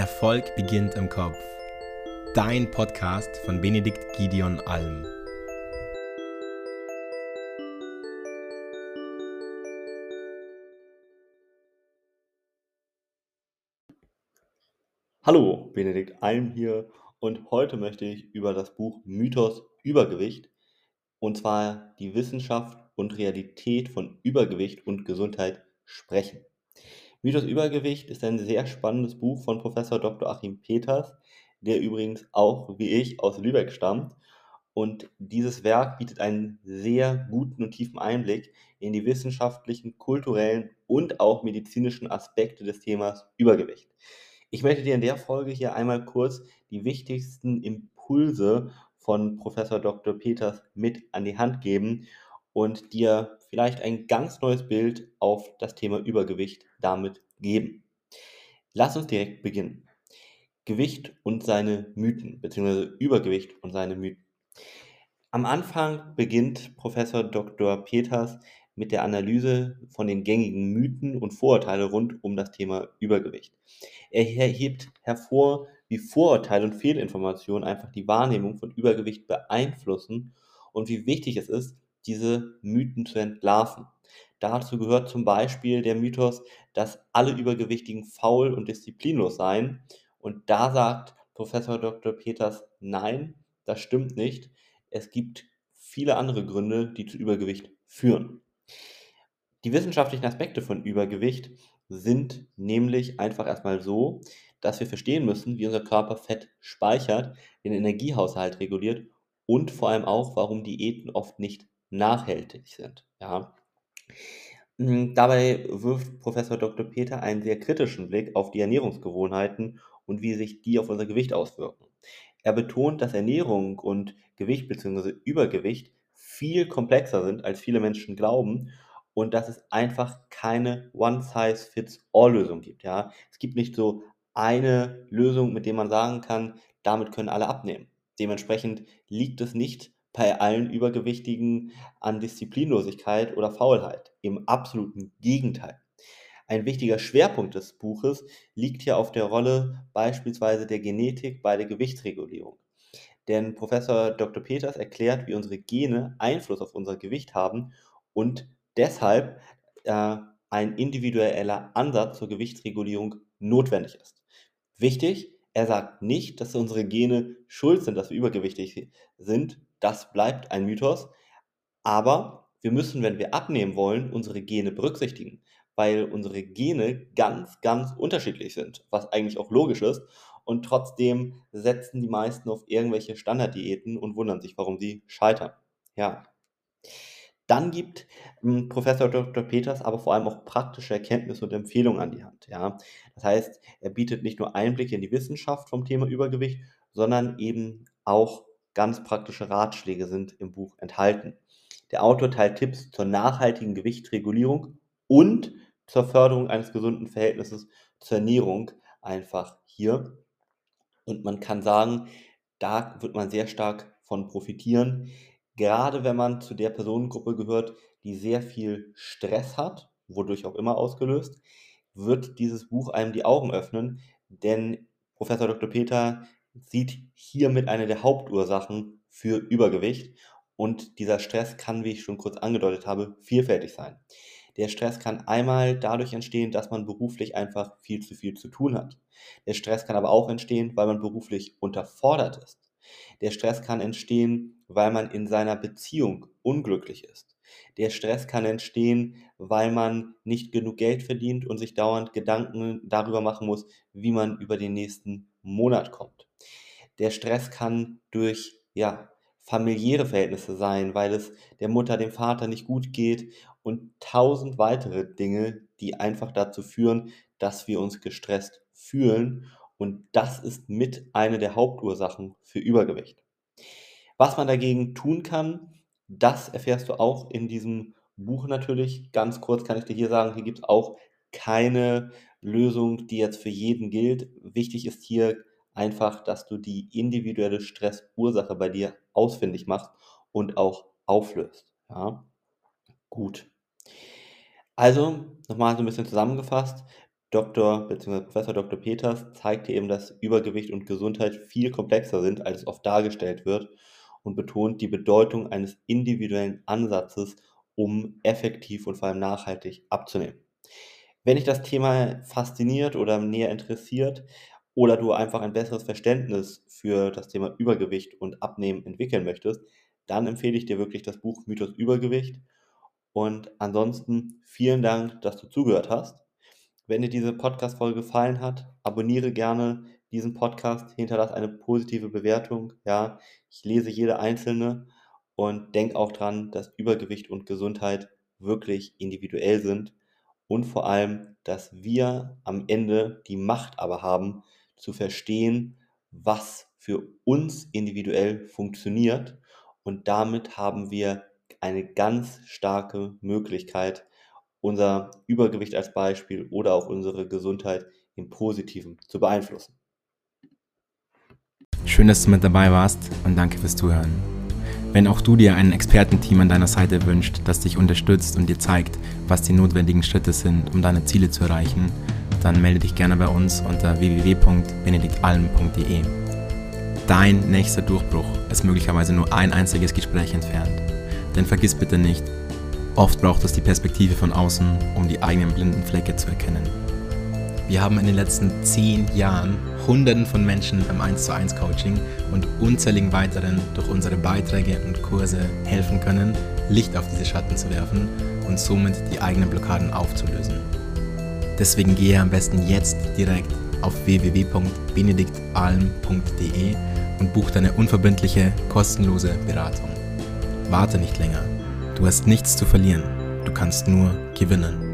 Erfolg beginnt im Kopf. Dein Podcast von Benedikt Gideon Alm. Hallo, Benedikt Alm hier und heute möchte ich über das Buch Mythos Übergewicht und zwar die Wissenschaft und Realität von Übergewicht und Gesundheit sprechen. Mythos Übergewicht ist ein sehr spannendes Buch von Professor Dr. Achim Peters, der übrigens auch wie ich aus Lübeck stammt. Und dieses Werk bietet einen sehr guten und tiefen Einblick in die wissenschaftlichen, kulturellen und auch medizinischen Aspekte des Themas Übergewicht. Ich möchte dir in der Folge hier einmal kurz die wichtigsten Impulse von Professor Dr. Peters mit an die Hand geben und dir vielleicht ein ganz neues Bild auf das Thema Übergewicht damit geben. Lass uns direkt beginnen. Gewicht und seine Mythen, beziehungsweise Übergewicht und seine Mythen. Am Anfang beginnt Professor Dr. Peters mit der Analyse von den gängigen Mythen und Vorurteile rund um das Thema Übergewicht. Er hebt hervor, wie Vorurteile und Fehlinformationen einfach die Wahrnehmung von Übergewicht beeinflussen und wie wichtig es ist, diese Mythen zu entlarven. Dazu gehört zum Beispiel der Mythos, dass alle Übergewichtigen faul und disziplinlos seien. Und da sagt Professor Dr. Peters, nein, das stimmt nicht. Es gibt viele andere Gründe, die zu Übergewicht führen. Die wissenschaftlichen Aspekte von Übergewicht sind nämlich einfach erstmal so, dass wir verstehen müssen, wie unser Körper Fett speichert, den Energiehaushalt reguliert und vor allem auch, warum Diäten oft nicht nachhaltig sind. Ja. Hm, dabei wirft Professor Dr. Peter einen sehr kritischen Blick auf die Ernährungsgewohnheiten und wie sich die auf unser Gewicht auswirken. Er betont, dass Ernährung und Gewicht bzw. Übergewicht viel komplexer sind, als viele Menschen glauben und dass es einfach keine One-Size-Fits-All-Lösung gibt. Ja? Es gibt nicht so eine Lösung, mit der man sagen kann, damit können alle abnehmen. Dementsprechend liegt es nicht bei allen Übergewichtigen an Disziplinlosigkeit oder Faulheit. Im absoluten Gegenteil. Ein wichtiger Schwerpunkt des Buches liegt hier auf der Rolle beispielsweise der Genetik bei der Gewichtsregulierung. Denn Professor Dr. Peters erklärt, wie unsere Gene Einfluss auf unser Gewicht haben und deshalb äh, ein individueller Ansatz zur Gewichtsregulierung notwendig ist. Wichtig, er sagt nicht, dass unsere Gene schuld sind, dass wir übergewichtig sind, das bleibt ein Mythos. Aber wir müssen, wenn wir abnehmen wollen, unsere Gene berücksichtigen, weil unsere Gene ganz, ganz unterschiedlich sind, was eigentlich auch logisch ist. Und trotzdem setzen die meisten auf irgendwelche Standarddiäten und wundern sich, warum sie scheitern. Ja. Dann gibt ähm, Professor Dr. Peters aber vor allem auch praktische Erkenntnisse und Empfehlungen an die Hand. Ja. Das heißt, er bietet nicht nur Einblicke in die Wissenschaft vom Thema Übergewicht, sondern eben auch Ganz praktische Ratschläge sind im Buch enthalten. Der Autor teilt Tipps zur nachhaltigen Gewichtsregulierung und zur Förderung eines gesunden Verhältnisses zur Ernährung einfach hier. Und man kann sagen, da wird man sehr stark von profitieren, gerade wenn man zu der Personengruppe gehört, die sehr viel Stress hat, wodurch auch immer ausgelöst, wird dieses Buch einem die Augen öffnen, denn Professor Dr. Peter sieht hiermit eine der Hauptursachen für Übergewicht. Und dieser Stress kann, wie ich schon kurz angedeutet habe, vielfältig sein. Der Stress kann einmal dadurch entstehen, dass man beruflich einfach viel zu viel zu tun hat. Der Stress kann aber auch entstehen, weil man beruflich unterfordert ist. Der Stress kann entstehen, weil man in seiner Beziehung unglücklich ist. Der Stress kann entstehen, weil man nicht genug Geld verdient und sich dauernd Gedanken darüber machen muss, wie man über den nächsten Monat kommt. Der Stress kann durch ja, familiäre Verhältnisse sein, weil es der Mutter, dem Vater nicht gut geht und tausend weitere Dinge, die einfach dazu führen, dass wir uns gestresst fühlen. Und das ist mit eine der Hauptursachen für Übergewicht. Was man dagegen tun kann, das erfährst du auch in diesem Buch natürlich. Ganz kurz kann ich dir hier sagen, hier gibt es auch keine Lösung, die jetzt für jeden gilt. Wichtig ist hier einfach, dass du die individuelle Stressursache bei dir ausfindig machst und auch auflöst. Ja? Gut. Also, nochmal so ein bisschen zusammengefasst. Dr. bzw. Professor Dr. Peters zeigte eben, dass Übergewicht und Gesundheit viel komplexer sind, als es oft dargestellt wird und betont die Bedeutung eines individuellen Ansatzes, um effektiv und vor allem nachhaltig abzunehmen. Wenn dich das Thema fasziniert oder näher interessiert oder du einfach ein besseres Verständnis für das Thema Übergewicht und Abnehmen entwickeln möchtest, dann empfehle ich dir wirklich das Buch Mythos Übergewicht. Und ansonsten vielen Dank, dass du zugehört hast. Wenn dir diese Podcast-Folge gefallen hat, abonniere gerne diesen Podcast, hinterlasse eine positive Bewertung. Ja, ich lese jede einzelne und denk auch dran, dass Übergewicht und Gesundheit wirklich individuell sind und vor allem, dass wir am Ende die Macht aber haben, zu verstehen, was für uns individuell funktioniert. Und damit haben wir eine ganz starke Möglichkeit, unser Übergewicht als Beispiel oder auch unsere Gesundheit im Positiven zu beeinflussen. Schön, dass du mit dabei warst und danke fürs Zuhören. Wenn auch du dir ein Expertenteam an deiner Seite wünscht, das dich unterstützt und dir zeigt, was die notwendigen Schritte sind, um deine Ziele zu erreichen, dann melde dich gerne bei uns unter www.benediktalm.de. Dein nächster Durchbruch ist möglicherweise nur ein einziges Gespräch entfernt. Denn vergiss bitte nicht, oft braucht es die Perspektive von außen, um die eigenen blinden Flecke zu erkennen. Wir haben in den letzten zehn Jahren Hunderten von Menschen beim 1 zu 1 Coaching und unzähligen weiteren durch unsere Beiträge und Kurse helfen können, Licht auf diese Schatten zu werfen und somit die eigenen Blockaden aufzulösen. Deswegen gehe am besten jetzt direkt auf www.benediktalm.de und buch deine unverbindliche, kostenlose Beratung. Warte nicht länger. Du hast nichts zu verlieren. Du kannst nur gewinnen.